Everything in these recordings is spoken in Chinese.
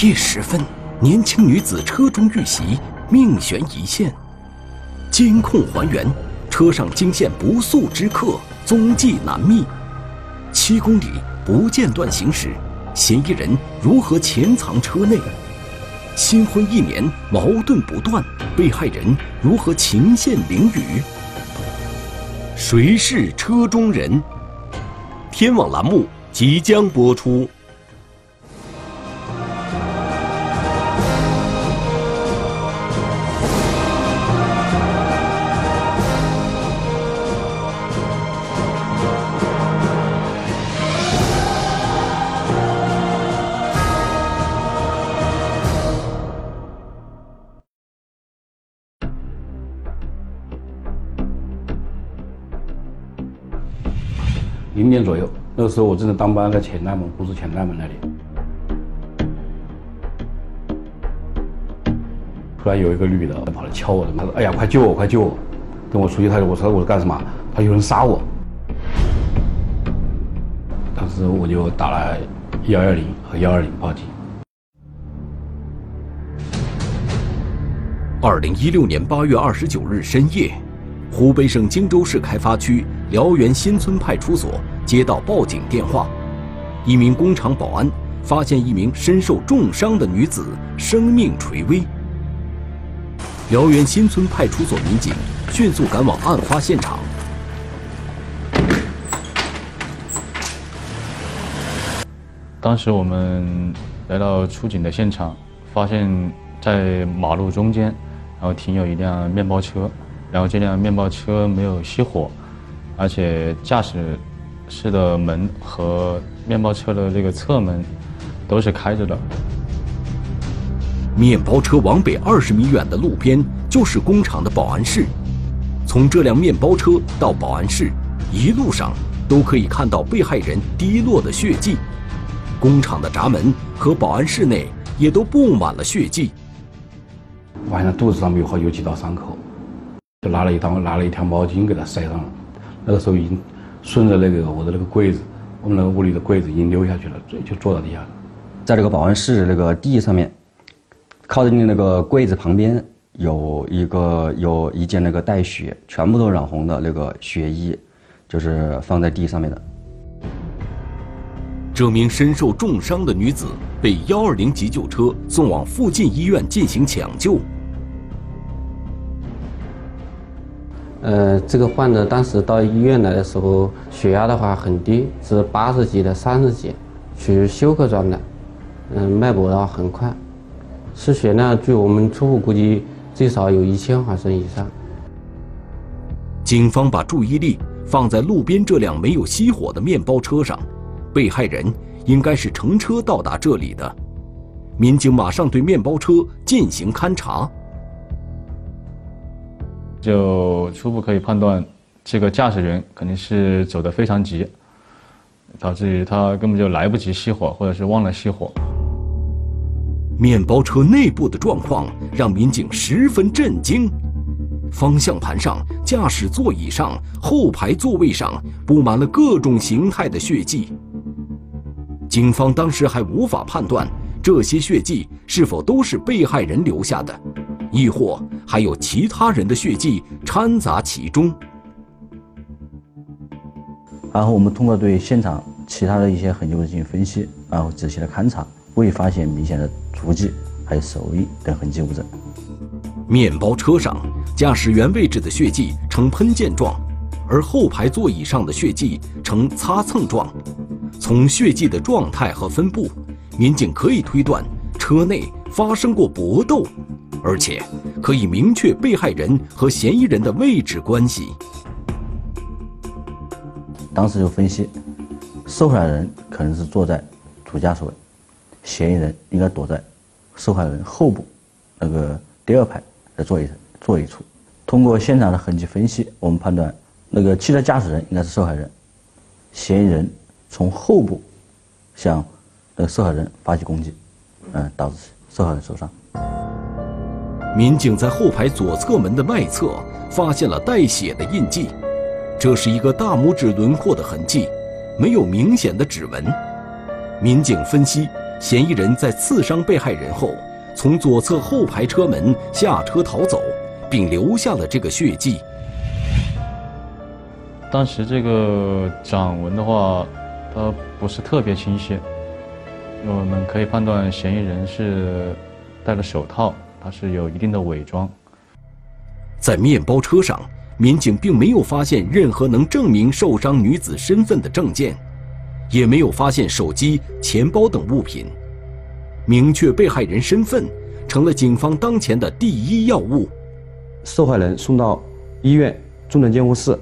夜时分，年轻女子车中遇袭，命悬一线。监控还原，车上惊现不速之客，踪迹难觅。七公里不间断行驶，嫌疑人如何潜藏车内？新婚一年，矛盾不断，被害人如何情陷囹圄？谁是车中人？天网栏目即将播出。零点左右，那个时候我正在当班，在前大门，不是前大门那里。突然有一个女的跑来敲我的门，她说：“哎呀，快救我，快救我！”等我出去，她说：“我说我干什么？”她：“有人杀我。”当时我就打了幺幺零和幺二零报警。二零一六年八月二十九日深夜。湖北省荆州市开发区辽源新村派出所接到报警电话，一名工厂保安发现一名身受重伤的女子生命垂危。辽源新村派出所民警迅速赶往案发现场。当时我们来到出警的现场，发现在马路中间，然后停有一辆面包车。然后这辆面包车没有熄火，而且驾驶室的门和面包车的这个侧门都是开着的。面包车往北二十米远的路边就是工厂的保安室，从这辆面包车到保安室，一路上都可以看到被害人滴落的血迹，工厂的闸门和保安室内也都布满了血迹。晚上肚子上面有好有几道伤口。就拿了一张拿了一条毛巾给他塞上了，那个时候已经顺着那个我的那个柜子，我们那个屋里的柜子已经溜下去了，就就坐到地下了。在这个保安室那个地上面，靠近那个柜子旁边有一个有一件那个带血、全部都染红的那个血衣，就是放在地上面的。这名身受重伤的女子被幺二零急救车送往附近医院进行抢救。呃，这个患者当时到医院来的时候，血压的话很低，是八十几的三十几，属于休克状态。嗯，脉搏的话很快，失血量据我们初步估计，最少有一千毫升以上。警方把注意力放在路边这辆没有熄火的面包车上，被害人应该是乘车到达这里的。民警马上对面包车进行勘查。就初步可以判断，这个驾驶员肯定是走得非常急，导致于他根本就来不及熄火，或者是忘了熄火。面包车内部的状况让民警十分震惊，方向盘上、驾驶座椅上、后排座位上布满了各种形态的血迹。警方当时还无法判断这些血迹是否都是被害人留下的。亦或还有其他人的血迹掺杂其中。然后我们通过对现场其他的一些痕迹物进行分析，然后仔细的勘查，未发现明显的足迹还有手印等痕迹物证。面包车上驾驶员位置的血迹呈喷溅状，而后排座椅上的血迹呈擦蹭状。从血迹的状态和分布，民警可以推断车内发生过搏斗。而且可以明确被害人和嫌疑人的位置关系。当时就分析，受害人可能是坐在主驾驶位，嫌疑人应该躲在受害人后部那个第二排的座椅座椅处。通过现场的痕迹分析，我们判断那个汽车驾驶人应该是受害人，嫌疑人从后部向那个受害人发起攻击，嗯，导致受害人受伤。民警在后排左侧门的外侧发现了带血的印记，这是一个大拇指轮廓的痕迹，没有明显的指纹。民警分析，嫌疑人在刺伤被害人后，从左侧后排车门下车逃走，并留下了这个血迹。当时这个掌纹的话，它不是特别清晰，我们可以判断嫌疑人是戴了手套，他是有一定的伪装。在面包车上，民警并没有发现任何能证明受伤女子身份的证件，也没有发现手机、钱包等物品。明确被害人身份，成了警方当前的第一要务。受害人送到医院重症监护室，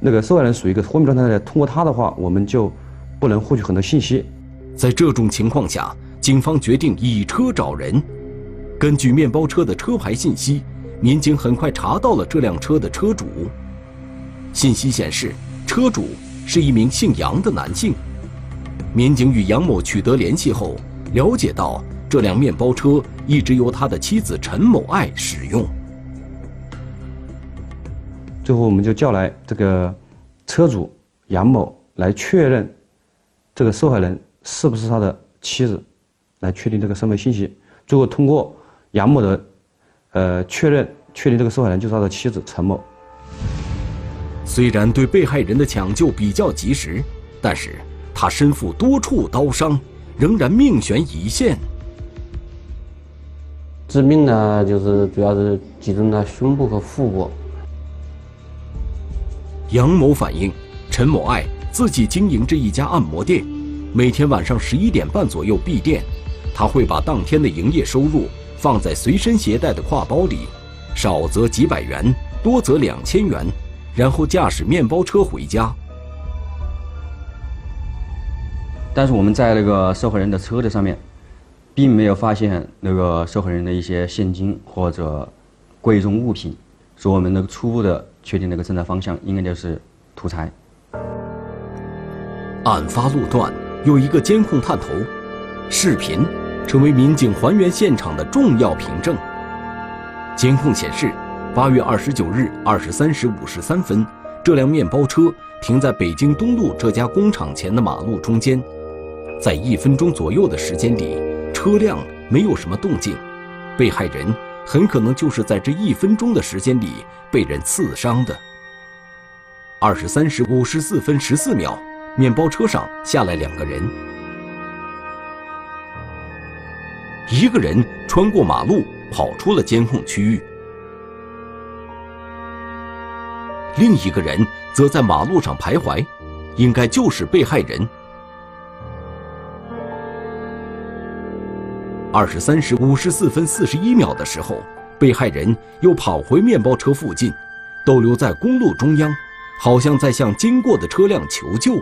那个受害人属于一个昏迷状态的，通过他的话，我们就不能获取很多信息。在这种情况下，警方决定以车找人。根据面包车的车牌信息。民警很快查到了这辆车的车主。信息显示，车主是一名姓杨的男性。民警与杨某取得联系后，了解到这辆面包车一直由他的妻子陈某爱使用。最后，我们就叫来这个车主杨某来确认这个受害人是不是他的妻子，来确定这个身份信息。最后，通过杨某的。呃，确认确定这个受害人就是他的妻子陈某。虽然对被害人的抢救比较及时，但是他身负多处刀伤，仍然命悬一线。致命呢，就是主要是集中在胸部和腹部。杨某反映，陈某爱自己经营着一家按摩店，每天晚上十一点半左右闭店，他会把当天的营业收入。放在随身携带的挎包里，少则几百元，多则两千元，然后驾驶面包车回家。但是我们在那个受害人的车子上面，并没有发现那个受害人的一些现金或者贵重物品，所以我们能初步的确定那个侦查方向应该就是图财。案发路段有一个监控探头，视频。成为民警还原现场的重要凭证。监控显示，八月二十九日二十三时五十三分，这辆面包车停在北京东路这家工厂前的马路中间。在一分钟左右的时间里，车辆没有什么动静，被害人很可能就是在这一分钟的时间里被人刺伤的。二十三时五十四分十四秒，面包车上下来两个人。一个人穿过马路，跑出了监控区域；另一个人则在马路上徘徊，应该就是被害人。二十三时五十四分四十一秒的时候，被害人又跑回面包车附近，逗留在公路中央，好像在向经过的车辆求救。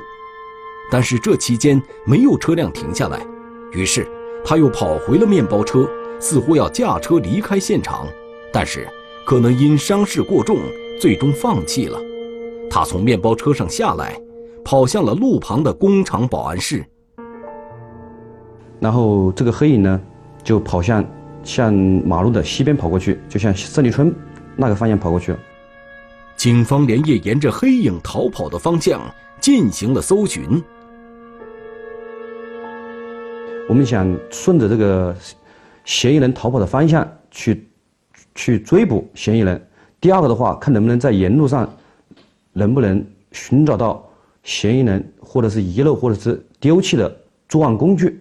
但是这期间没有车辆停下来，于是。他又跑回了面包车，似乎要驾车离开现场，但是可能因伤势过重，最终放弃了。他从面包车上下来，跑向了路旁的工厂保安室。然后这个黑影呢，就跑向向马路的西边跑过去，就向胜利村那个方向跑过去了。警方连夜沿着黑影逃跑的方向进行了搜寻。我们想顺着这个嫌疑人逃跑的方向去去追捕嫌疑人。第二个的话，看能不能在沿路上能不能寻找到嫌疑人，或者是遗漏或者是丢弃的作案工具。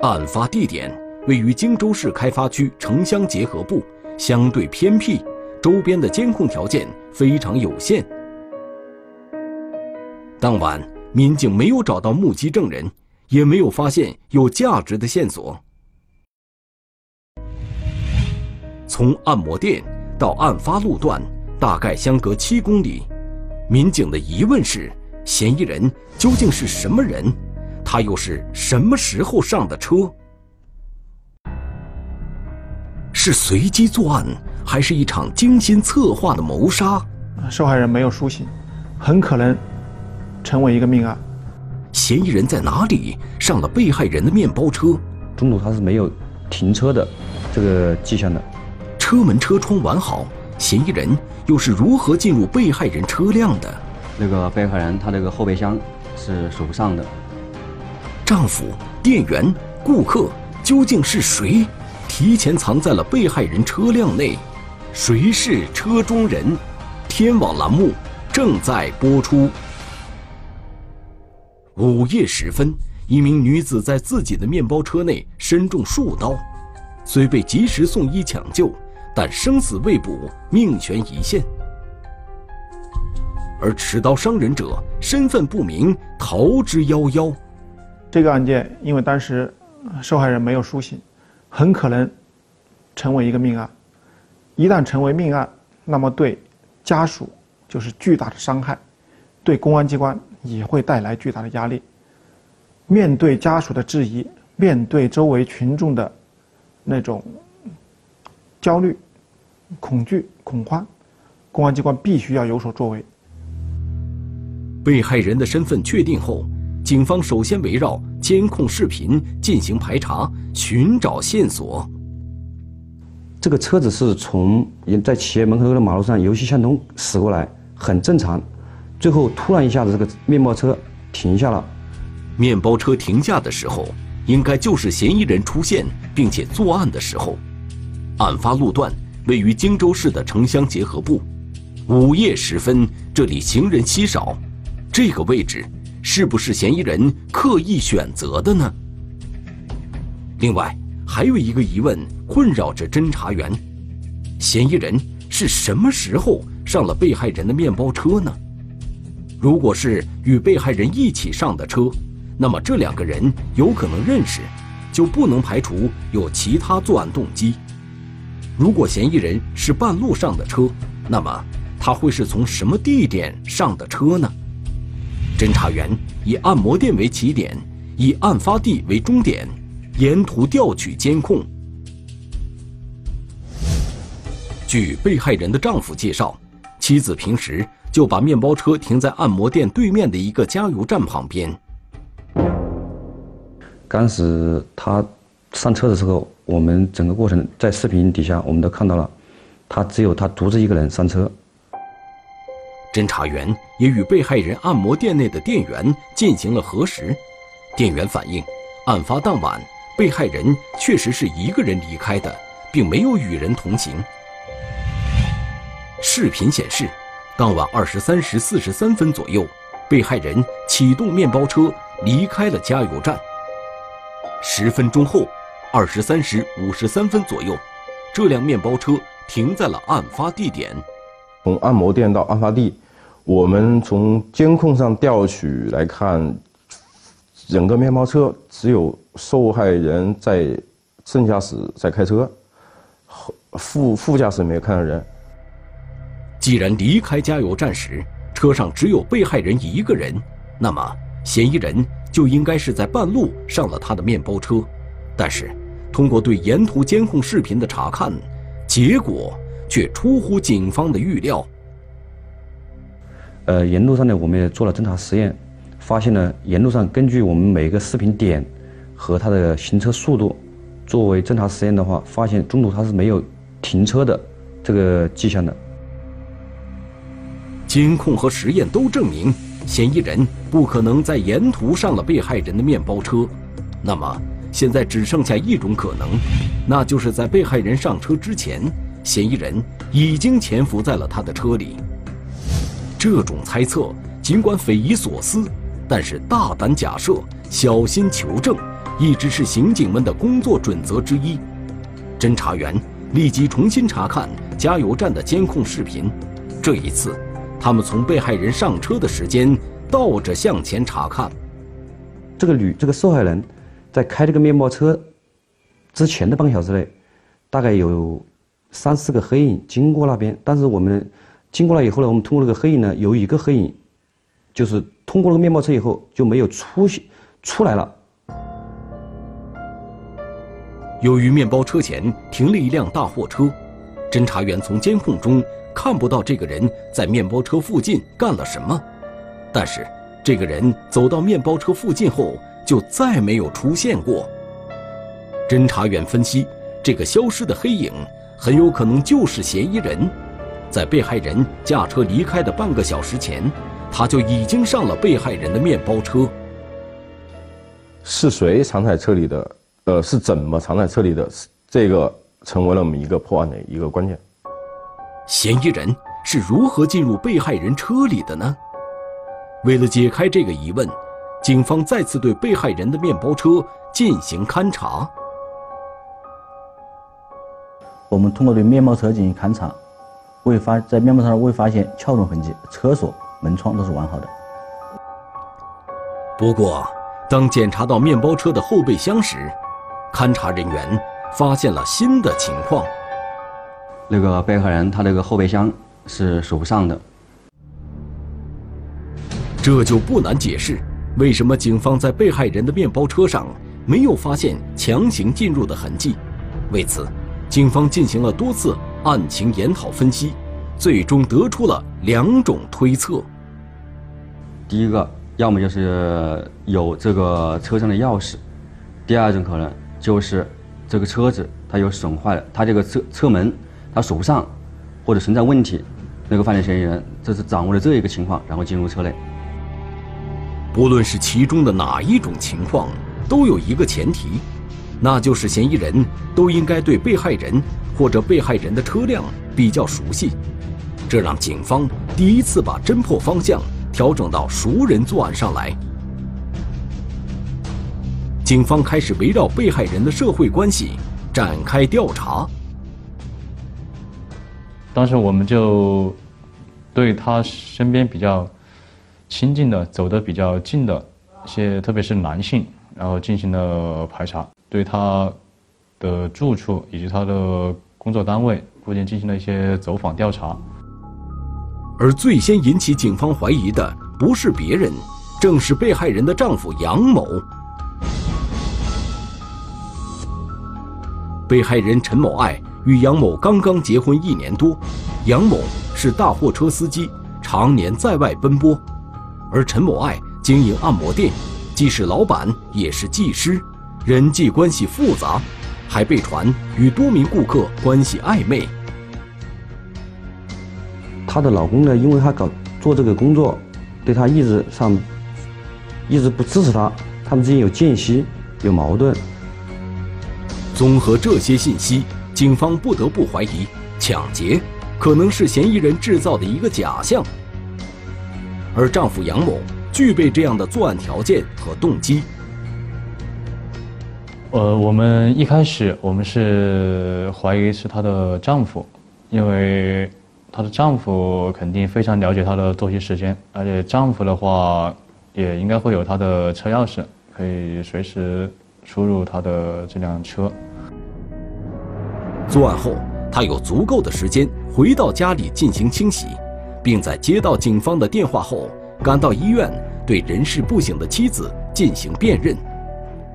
案发地点位于荆州市开发区城乡结合部，相对偏僻，周边的监控条件非常有限。当晚，民警没有找到目击证人。也没有发现有价值的线索。从按摩店到案发路段大概相隔七公里，民警的疑问是：嫌疑人究竟是什么人？他又是什么时候上的车？是随机作案，还是一场精心策划的谋杀？受害人没有苏醒，很可能成为一个命案。嫌疑人在哪里上了被害人的面包车？中途他是没有停车的这个迹象的。车门车窗完好，嫌疑人又是如何进入被害人车辆的？那个被害人他那个后备箱是锁不上的。丈夫、店员、顾客究竟是谁？提前藏在了被害人车辆内，谁是车中人？天网栏目正在播出。午夜时分，一名女子在自己的面包车内身中数刀，虽被及时送医抢救，但生死未卜，命悬一线。而持刀伤人者身份不明，逃之夭夭。这个案件因为当时受害人没有苏醒，很可能成为一个命案。一旦成为命案，那么对家属就是巨大的伤害，对公安机关也会带来巨大的压力。面对家属的质疑，面对周围群众的那种焦虑、恐惧、恐慌，公安机关必须要有所作为。被害人的身份确定后，警方首先围绕监控视频进行排查，寻找线索。这个车子是从在企业门口的马路上由西向东驶过来，很正常。最后突然一下子，这个面包车停下了。面包车停下的时候，应该就是嫌疑人出现并且作案的时候。案发路段位于荆州市的城乡结合部，午夜时分，这里行人稀少。这个位置是不是嫌疑人刻意选择的呢？另外，还有一个疑问困扰着侦查员：嫌疑人是什么时候上了被害人的面包车呢？如果是与被害人一起上的车，那么这两个人有可能认识，就不能排除有其他作案动机。如果嫌疑人是半路上的车，那么他会是从什么地点上的车呢？侦查员以按摩店为起点，以案发地为终点，沿途调取监控。据被害人的丈夫介绍，妻子平时就把面包车停在按摩店对面的一个加油站旁边。当时他上车的时候，我们整个过程在视频底下我们都看到了，他只有他独自一个人上车。侦查员也与被害人按摩店内的店员进行了核实，店员反映，案发当晚，被害人确实是一个人离开的，并没有与人同行。视频显示，当晚二十三时四十三分左右，被害人启动面包车离开了加油站。十分钟后，二十三时五十三分左右，这辆面包车停在了案发地点。从按摩店到案发地，我们从监控上调取来看，整个面包车只有受害人在正驾驶在开车，副副驾驶没有看到人。既然离开加油站时车上只有被害人一个人，那么嫌疑人就应该是在半路上了他的面包车。但是，通过对沿途监控视频的查看，结果。却出乎警方的预料。呃，沿路上呢，我们也做了侦查实验，发现了沿路上根据我们每个视频点和它的行车速度，作为侦查实验的话，发现中途它是没有停车的这个迹象的。监控和实验都证明，嫌疑人不可能在沿途上了被害人的面包车。那么，现在只剩下一种可能，那就是在被害人上车之前。嫌疑人已经潜伏在了他的车里。这种猜测尽管匪夷所思，但是大胆假设、小心求证，一直是刑警们的工作准则之一。侦查员立即重新查看加油站的监控视频。这一次，他们从被害人上车的时间倒着向前查看。这个女，这个受害人，在开这个面包车之前的半个小时内，大概有。三四个黑影经过那边，但是我们经过了以后呢，我们通过那个黑影呢，有一个黑影，就是通过那个面包车以后就没有出现出来了。由于面包车前停了一辆大货车，侦查员从监控中看不到这个人在面包车附近干了什么，但是这个人走到面包车附近后就再没有出现过。侦查员分析，这个消失的黑影。很有可能就是嫌疑人，在被害人驾车离开的半个小时前，他就已经上了被害人的面包车。是谁藏在车里的？呃，是怎么藏在车里的？这个成为了我们一个破案的一个关键。嫌疑人是如何进入被害人车里的呢？为了解开这个疑问，警方再次对被害人的面包车进行勘查。我们通过对面包车进行勘查，未发在面包车上未发现撬动痕迹，车锁、门窗都是完好的。不过，当检查到面包车的后备箱时，勘查人员发现了新的情况。那个被害人他那个后备箱是锁不上的，这就不难解释为什么警方在被害人的面包车上没有发现强行进入的痕迹。为此，警方进行了多次案情研讨分析，最终得出了两种推测。第一个，要么就是有这个车上的钥匙；第二种可能就是这个车子它有损坏了，它这个车车门。它锁不上，或者存在问题，那个犯罪嫌疑人这是掌握了这一个情况，然后进入车内。不论是其中的哪一种情况，都有一个前提，那就是嫌疑人都应该对被害人或者被害人的车辆比较熟悉，这让警方第一次把侦破方向调整到熟人作案上来。警方开始围绕被害人的社会关系展开调查。当时我们就对他身边比较亲近的、走得比较近的一些，特别是男性，然后进行了排查，对他的住处以及他的工作单位附近进行了一些走访调查。而最先引起警方怀疑的不是别人，正是被害人的丈夫杨某。被害人陈某爱。与杨某刚刚结婚一年多，杨某是大货车司机，常年在外奔波，而陈某爱经营按摩店，既是老板也是技师，人际关系复杂，还被传与多名顾客关系暧昧。她的老公呢，因为她搞做这个工作，对她一直上，一直不支持她，他们之间有间隙，有矛盾。综合这些信息。警方不得不怀疑，抢劫可能是嫌疑人制造的一个假象，而丈夫杨某具备这样的作案条件和动机。呃，我们一开始我们是怀疑是她的丈夫，因为她的丈夫肯定非常了解她的作息时间，而且丈夫的话也应该会有她的车钥匙，可以随时出入她的这辆车。作案后，他有足够的时间回到家里进行清洗，并在接到警方的电话后，赶到医院对人事不省的妻子进行辨认。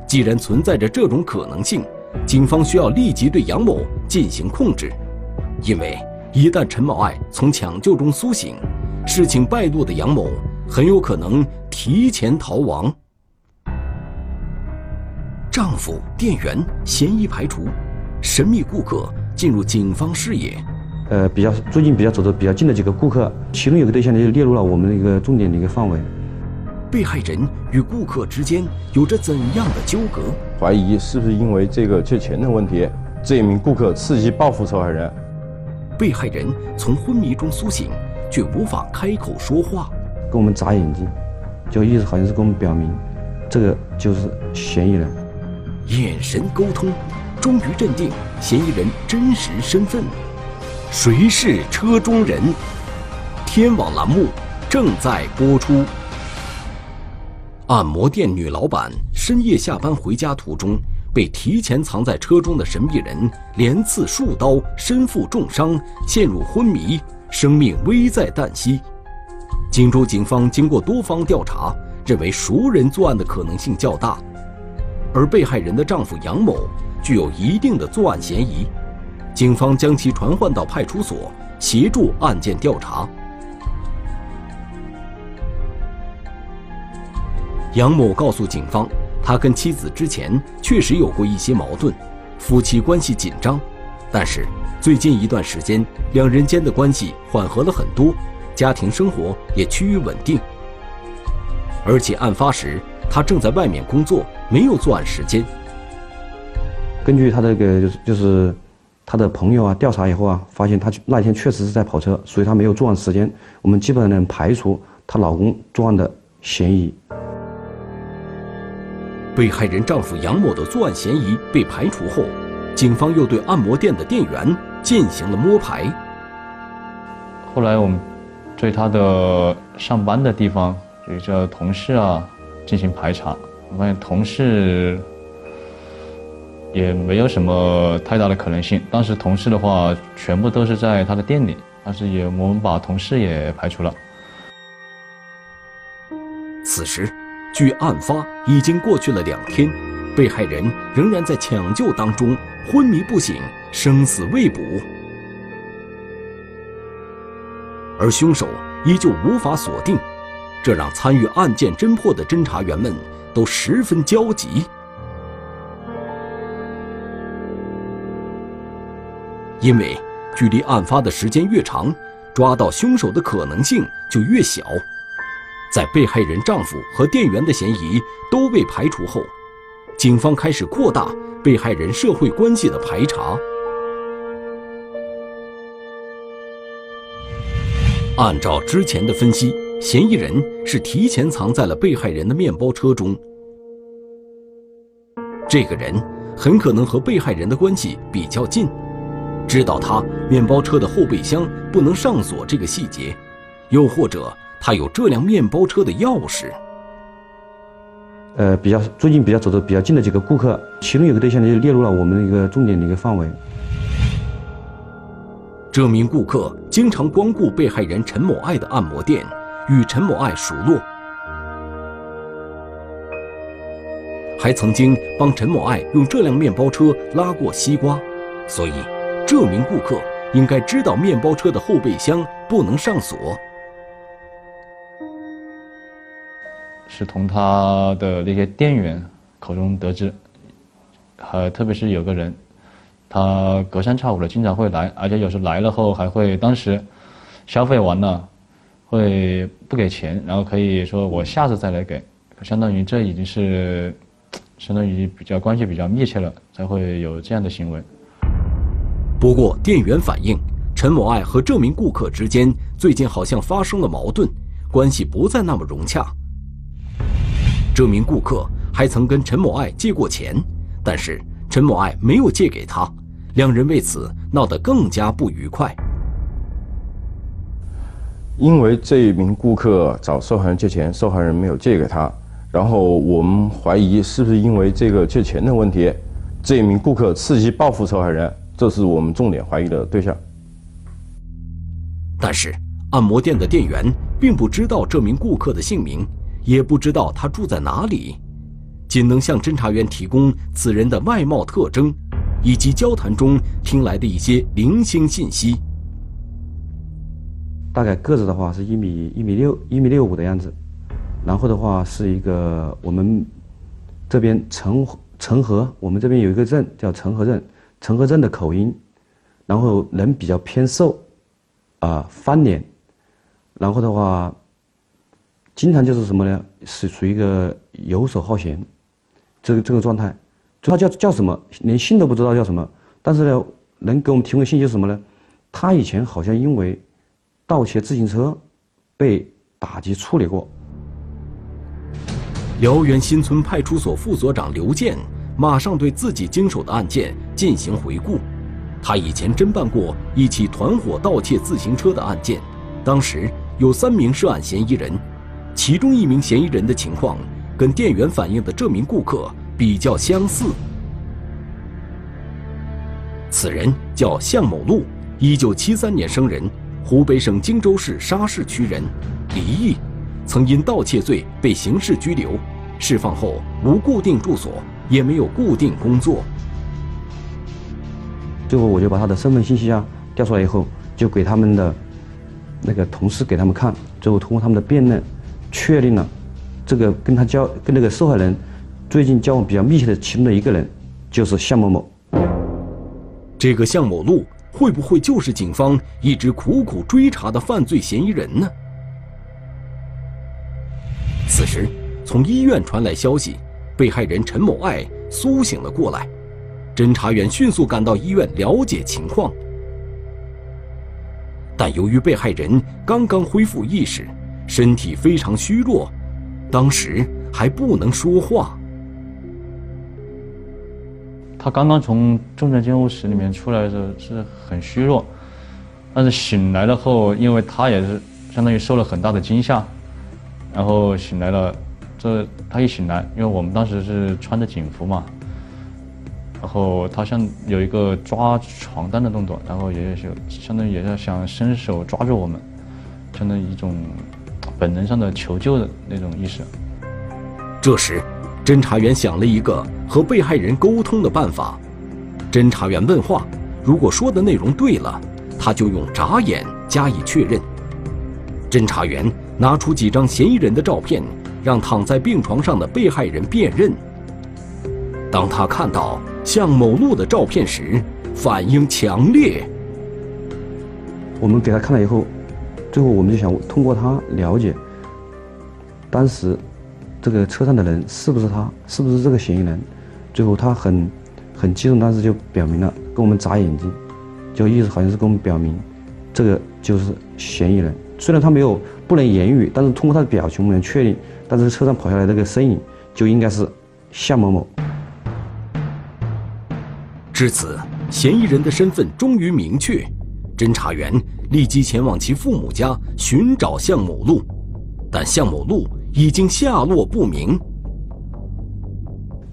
既然存在着这种可能性，警方需要立即对杨某进行控制，因为一旦陈某爱从抢救中苏醒，事情败露的杨某很有可能提前逃亡。丈夫、店员嫌疑排除。神秘顾客进入警方视野，呃，比较最近比较走的比较近的几个顾客，其中有个对象呢就列入了我们的一个重点的一个范围。被害人与顾客之间有着怎样的纠葛？怀疑是不是因为这个借钱的问题？这名顾客伺机报复受害人。被害人从昏迷中苏醒，却无法开口说话，跟我们眨眼睛，就意思好像是跟我们表明，这个就是嫌疑人。眼神沟通。终于认定嫌疑人真实身份，谁是车中人？天网栏目正在播出。按摩店女老板深夜下班回家途中，被提前藏在车中的神秘人连刺数刀，身负重伤，陷入昏迷，生命危在旦夕。荆州警方经过多方调查，认为熟人作案的可能性较大，而被害人的丈夫杨某。具有一定的作案嫌疑，警方将其传唤到派出所协助案件调查。杨某告诉警方，他跟妻子之前确实有过一些矛盾，夫妻关系紧张，但是最近一段时间两人间的关系缓和了很多，家庭生活也趋于稳定。而且案发时他正在外面工作，没有作案时间。根据他这个就是就是他的朋友啊调查以后啊，发现他那天确实是在跑车，所以他没有作案时间。我们基本上能排除她老公作案的嫌疑。被害人丈夫杨某的作案嫌疑被排除后，警方又对按摩店的店员进行了摸排。后来我们对他的上班的地方，比如说同事啊，进行排查，我发现同事也没有什么太大的可能性。当时同事的话，全部都是在他的店里，但是也我们把同事也排除了。此时。距案发已经过去了两天，被害人仍然在抢救当中昏迷不醒，生死未卜，而凶手依旧无法锁定，这让参与案件侦破的侦查员们都十分焦急，因为距离案发的时间越长，抓到凶手的可能性就越小。在被害人丈夫和店员的嫌疑都被排除后，警方开始扩大被害人社会关系的排查。按照之前的分析，嫌疑人是提前藏在了被害人的面包车中。这个人很可能和被害人的关系比较近，知道他面包车的后备箱不能上锁这个细节，又或者。他有这辆面包车的钥匙。呃，比较最近比较走的比较近的几个顾客，其中有个对象呢就列入了我们的一个重点的一个范围。这名顾客经常光顾被害人陈某爱的按摩店，与陈某爱熟络，还曾经帮陈某爱用这辆面包车拉过西瓜，所以这名顾客应该知道面包车的后备箱不能上锁。是从他的那些店员口中得知，还特别是有个人，他隔三差五的经常会来，而且有时来了后还会当时消费完了，会不给钱，然后可以说我下次再来给，相当于这已经是相当于比较关系比较密切了，才会有这样的行为。不过店员反映，陈某爱和这名顾客之间最近好像发生了矛盾，关系不再那么融洽。这名顾客还曾跟陈某爱借过钱，但是陈某爱没有借给他，两人为此闹得更加不愉快。因为这一名顾客找受害人借钱，受害人没有借给他，然后我们怀疑是不是因为这个借钱的问题，这一名顾客伺机报复受害人，这是我们重点怀疑的对象。但是按摩店的店员并不知道这名顾客的姓名。也不知道他住在哪里，仅能向侦查员提供此人的外貌特征，以及交谈中听来的一些零星信息。大概个子的话是一米一米六一米六五的样子，然后的话是一个我们这边成成河，我们这边有一个镇叫成河镇，陈河镇的口音，然后人比较偏瘦，啊翻脸，然后的话。经常就是什么呢？是属于一个游手好闲，这个这个状态。他叫叫什么？连姓都不知道叫什么。但是呢，能给我们提供信息是什么呢？他以前好像因为盗窃自行车被打击处理过。辽源新村派出所副所长刘健马上对自己经手的案件进行回顾。他以前侦办过一起团伙盗窃自行车的案件，当时有三名涉案嫌疑人。其中一名嫌疑人的情况跟店员反映的这名顾客比较相似。此人叫向某路，一九七三年生人，湖北省荆州市沙市区人，离异，曾因盗窃罪被刑事拘留，释放后无固定住所，也没有固定工作。最后，我就把他的身份信息啊调出来以后，就给他们的那个同事给他们看，最后通过他们的辨认。确定了，这个跟他交跟那个受害人最近交往比较密切的其中的一个人，就是向某某。这个向某路会不会就是警方一直苦苦追查的犯罪嫌疑人呢？此时，从医院传来消息，被害人陈某爱苏醒了过来。侦查员迅速赶到医院了解情况，但由于被害人刚刚恢复意识，身体非常虚弱，当时还不能说话。他刚刚从重症监护室里面出来的时候是很虚弱，但是醒来了后，因为他也是相当于受了很大的惊吓，然后醒来了，这他一醒来，因为我们当时是穿着警服嘛，然后他像有一个抓床单的动作，然后也是相当于也是想伸手抓住我们，相当于一种本能上的求救的那种意识。这时。侦查员想了一个和被害人沟通的办法。侦查员问话，如果说的内容对了，他就用眨眼加以确认。侦查员拿出几张嫌疑人的照片，让躺在病床上的被害人辨认。当他看到向某路的照片时，反应强烈。我们给他看了以后，最后我们就想通过他了解当时。这个车上的人是不是他？是不是这个嫌疑人？最后他很很激动，当时就表明了，跟我们眨眼睛，就意思好像是跟我们表明，这个就是嫌疑人。虽然他没有不能言语，但是通过他的表情，我们能确定，但是车上跑下来这个身影就应该是向某某。至此，嫌疑人的身份终于明确，侦查员立即前往其父母家寻找向某路，但向某路。已经下落不明。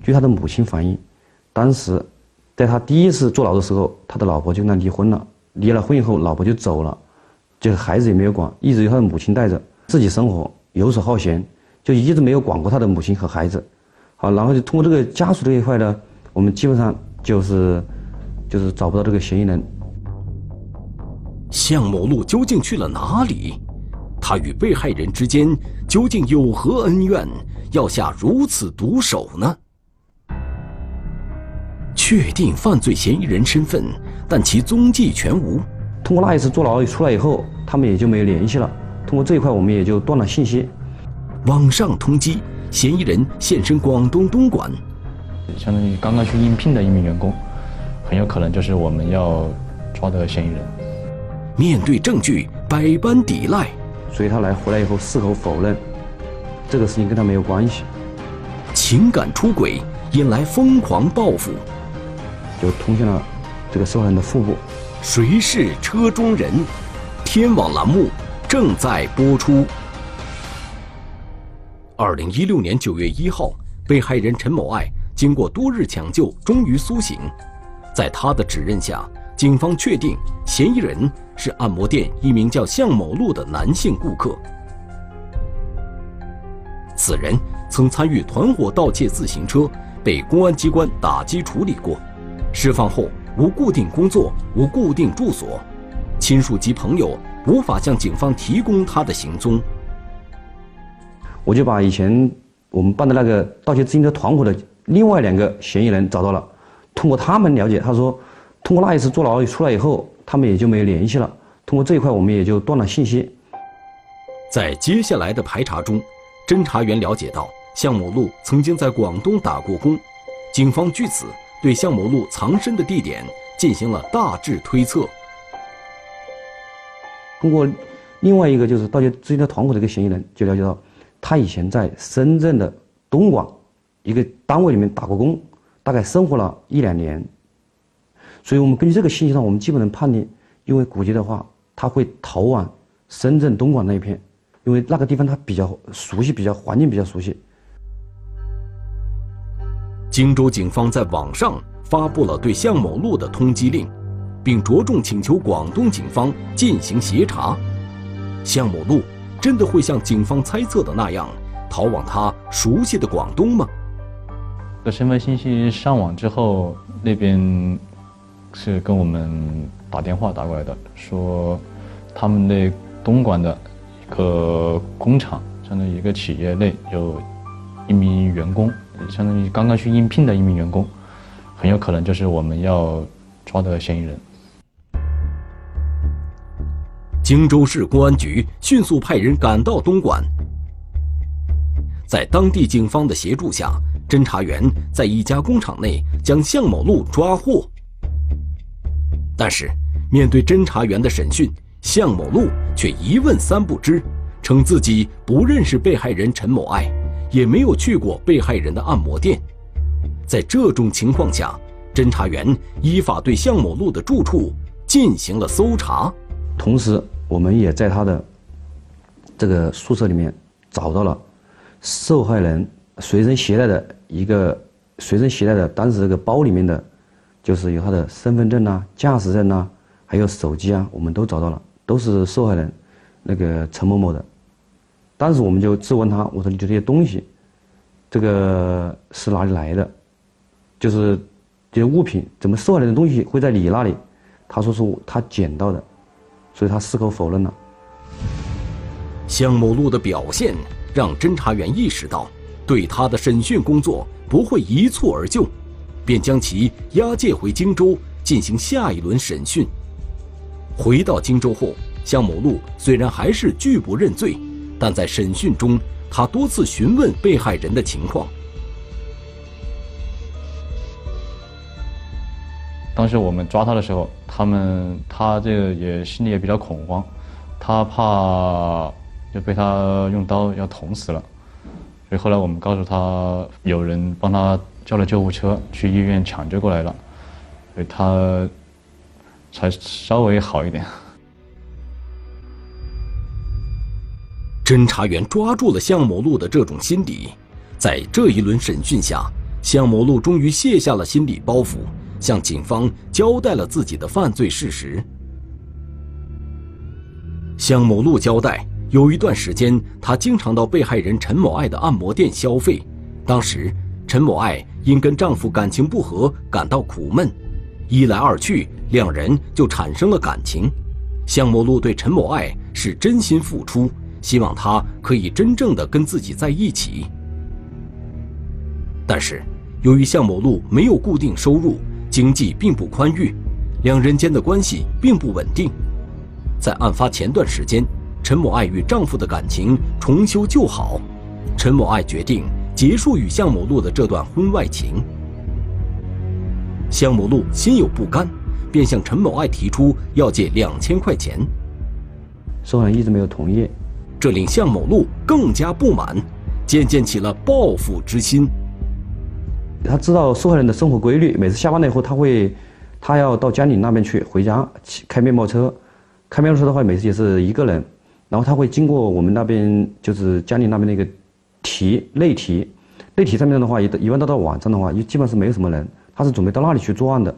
据他的母亲反映，当时在他第一次坐牢的时候，他的老婆就跟他离婚了。离了婚以后，老婆就走了，这个孩子也没有管，一直由他的母亲带着，自己生活游手好闲，就一直没有管过他的母亲和孩子。好，然后就通过这个家属这一块呢，我们基本上就是就是找不到这个嫌疑人。向某路究竟去了哪里？他与被害人之间究竟有何恩怨，要下如此毒手呢？确定犯罪嫌疑人身份，但其踪迹全无。通过那一次坐牢出来以后，他们也就没有联系了。通过这一块，我们也就断了信息。网上通缉，嫌疑人现身广东东莞，相当于刚刚去应聘的一名员工，很有可能就是我们要抓的嫌疑人。面对证据，百般抵赖。所以他来回来以后矢口否认，这个事情跟他没有关系。情感出轨引来疯狂报复，就通向了这个受害人的腹部。谁是车中人？天网栏目正在播出。二零一六年九月一号，被害人陈某爱经过多日抢救，终于苏醒。在他的指认下。警方确定嫌疑人是按摩店一名叫向某路的男性顾客。此人曾参与团伙盗窃自行车，被公安机关打击处理过。释放后无固定工作，无固定住所，亲属及朋友无法向警方提供他的行踪。我就把以前我们办的那个盗窃自行车团伙的另外两个嫌疑人找到了，通过他们了解，他说。通过那一次坐牢出来以后，他们也就没有联系了。通过这一块，我们也就断了信息。在接下来的排查中，侦查员了解到向某路曾经在广东打过工，警方据此对向某路藏身的地点进行了大致推测。通过另外一个就是盗窃自行车团伙的一个嫌疑人，就了解到他以前在深圳的东莞一个单位里面打过工，大概生活了一两年。所以我们根据这个信息上，我们基本能判定，因为估计的话，他会逃往深圳、东莞那一片，因为那个地方他比较熟悉，比较环境比较熟悉。荆州警方在网上发布了对向某路的通缉令，并着重请求广东警方进行协查。向某路真的会像警方猜测的那样，逃往他熟悉的广东吗？这身份信息上网之后，那边。是跟我们打电话打过来的，说他们那东莞的一个工厂，相当于一个企业内有一名员工，相当于刚刚去应聘的一名员工，很有可能就是我们要抓的嫌疑人。荆州市公安局迅速派人赶到东莞，在当地警方的协助下，侦查员在一家工厂内将向某路抓获。但是，面对侦查员的审讯，向某路却一问三不知，称自己不认识被害人陈某爱，也没有去过被害人的按摩店。在这种情况下，侦查员依法对向某路的住处进行了搜查，同时，我们也在他的这个宿舍里面找到了受害人随身携带的一个随身携带的当时这个包里面的，就是有他的身份证呐、驾驶证呐，还有手机啊，我们都找到了，都是受害人那个陈某某的。当时我们就质问他，我说：“你这些东西，这个是哪里来的？就是这些物品，怎么受害人的东西会在你那里？”他说是他捡到的，所以他矢口否认了。向某路的表现让侦查员意识到，对他的审讯工作不会一蹴而就，便将其押解回荆州进行下一轮审讯。回到荆州后，向某路虽然还是拒不认罪，但在审讯中，他多次询问被害人的情况。当时我们抓他的时候，他们他这个也心里也比较恐慌，他怕就被他用刀要捅死了，所以后来我们告诉他有人帮他叫了救护车去医院抢救过来了，所以他才稍微好一点。侦查员抓住了向某路的这种心理，在这一轮审讯下，向某路终于卸下了心理包袱。向警方交代了自己的犯罪事实。向某路交代，有一段时间，他经常到被害人陈某爱的按摩店消费。当时，陈某爱因跟丈夫感情不和，感到苦闷，一来二去，两人就产生了感情。向某路对陈某爱是真心付出，希望他可以真正的跟自己在一起。但是，由于向某路没有固定收入，经济并不宽裕，两人间的关系并不稳定。在案发前段时间，陈某爱与丈夫的感情重修旧好，陈某爱决定结束与向某路的这段婚外情。向某路心有不甘，便向陈某爱提出要借两千块钱。受害人一直没有同意，这令向某路更加不满，渐渐起了报复之心。他知道受害人的生活规律，每次下班了以后，他会，他要到江宁那边去回家，开面包车，开面包车的话，每次也是一个人，然后他会经过我们那边，就是江宁那边那个堤内堤，内堤上面的话，一一般到到晚上的话，就基本上是没有什么人，他是准备到那里去作案的。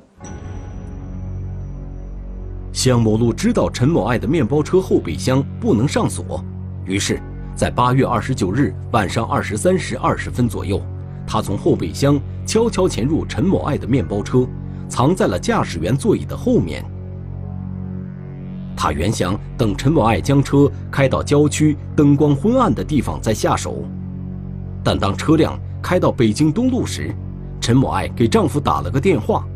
向某路知道陈某爱的面包车后备箱不能上锁，于是，在八月二十九日晚上二十三时二十分左右。他从后备箱悄悄潜入陈某爱的面包车，藏在了驾驶员座椅的后面。他原想等陈某爱将车开到郊区灯光昏暗的地方再下手，但当车辆开到北京东路时，陈某爱给丈夫打了个电话。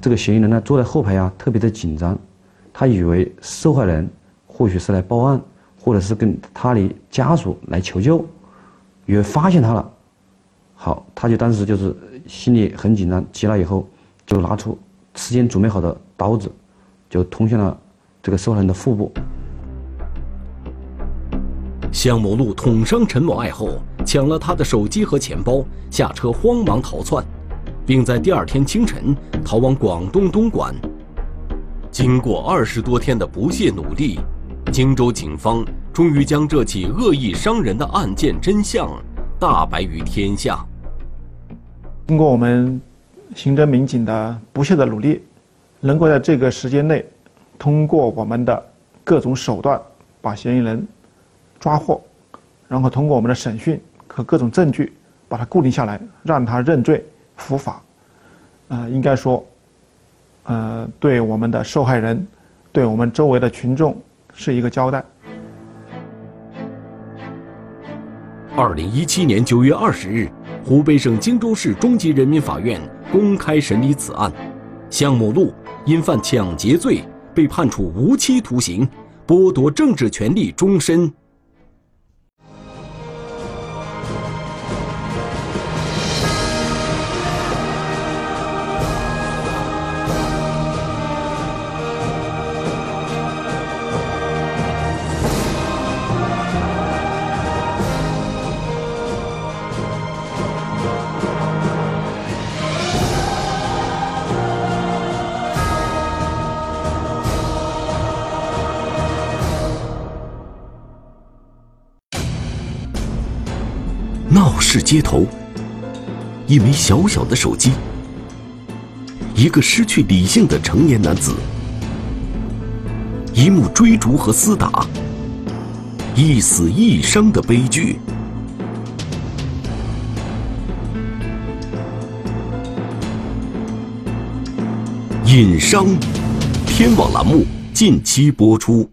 这个嫌疑人呢，坐在后排啊，特别的紧张，他以为受害人或许是来报案，或者是跟他的家属来求救。以为发现他了，好，他就当时就是心里很紧张，急了以后就拿出事先准备好的刀子，就捅向了这个受害人的腹部。向某路捅伤陈某爱后，抢了他的手机和钱包，下车慌忙逃窜，并在第二天清晨逃往广东东莞。经过二十多天的不懈努力，荆州警方。终于将这起恶意伤人的案件真相大白于天下。经过我们刑侦民警的不懈的努力，能够在这个时间内，通过我们的各种手段把嫌疑人抓获，然后通过我们的审讯和各种证据把他固定下来，让他认罪伏法。呃，应该说，呃，对我们的受害人，对我们周围的群众是一个交代。二零一七年九月二十日，湖北省荆州市中级人民法院公开审理此案。向某路因犯抢劫罪，被判处无期徒刑，剥夺政治权利终身。市街头，一枚小小的手机，一个失去理性的成年男子，一幕追逐和厮打，一死一伤的悲剧。隐伤，天网栏目近期播出。